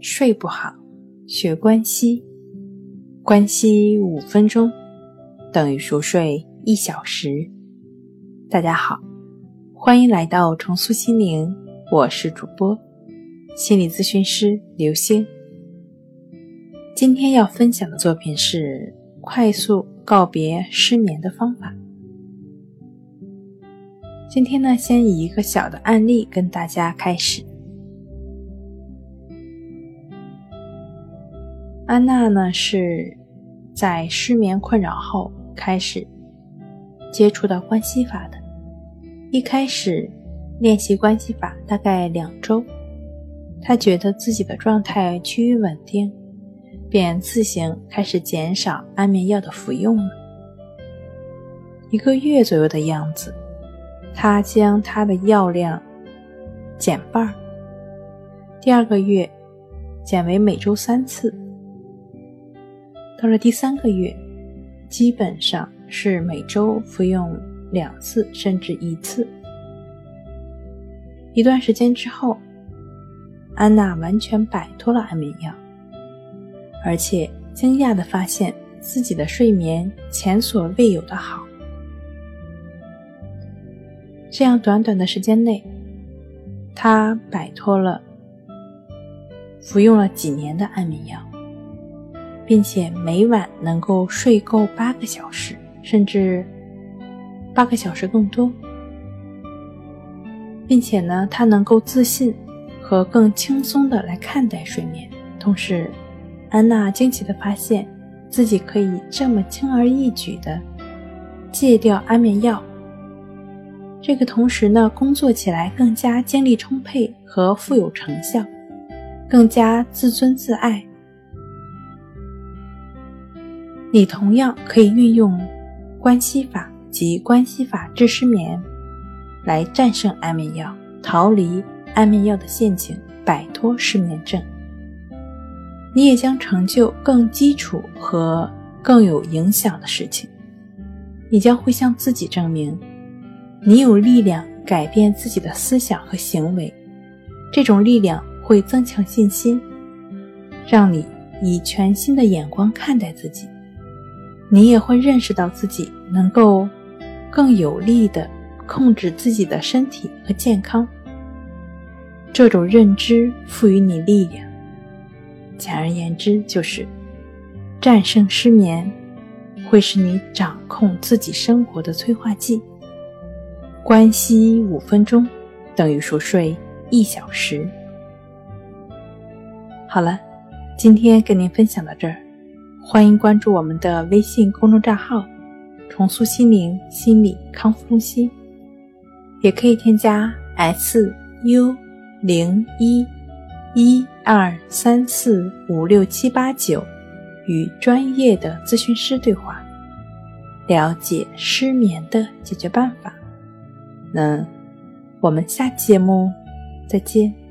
睡不好，学关西，关西五分钟等于熟睡一小时。大家好，欢迎来到重塑心灵，我是主播心理咨询师刘星。今天要分享的作品是快速告别失眠的方法。今天呢，先以一个小的案例跟大家开始。安娜呢是在失眠困扰后开始接触到关系法的。一开始练习关系法大概两周，她觉得自己的状态趋于稳定，便自行开始减少安眠药的服用了。一个月左右的样子，她将她的药量减半。第二个月减为每周三次。到了第三个月，基本上是每周服用两次甚至一次。一段时间之后，安娜完全摆脱了安眠药，而且惊讶地发现自己的睡眠前所未有的好。这样短短的时间内，她摆脱了服用了几年的安眠药。并且每晚能够睡够八个小时，甚至八个小时更多，并且呢，他能够自信和更轻松的来看待睡眠。同时，安娜惊奇的发现自己可以这么轻而易举的戒掉安眠药。这个同时呢，工作起来更加精力充沛和富有成效，更加自尊自爱。你同样可以运用关系法及关系法治失眠，来战胜安眠药，逃离安眠药的陷阱，摆脱失眠症。你也将成就更基础和更有影响的事情。你将会向自己证明，你有力量改变自己的思想和行为。这种力量会增强信心，让你以全新的眼光看待自己。你也会认识到自己能够更有力的控制自己的身体和健康。这种认知赋予你力量。简而言之，就是战胜失眠，会是你掌控自己生活的催化剂。关息五分钟等于熟睡一小时。好了，今天跟您分享到这儿。欢迎关注我们的微信公众账号“重塑心灵心理康复中心”，也可以添加 “s u 零一一二三四五六七八九”与专业的咨询师对话，了解失眠的解决办法。那我们下期节目再见。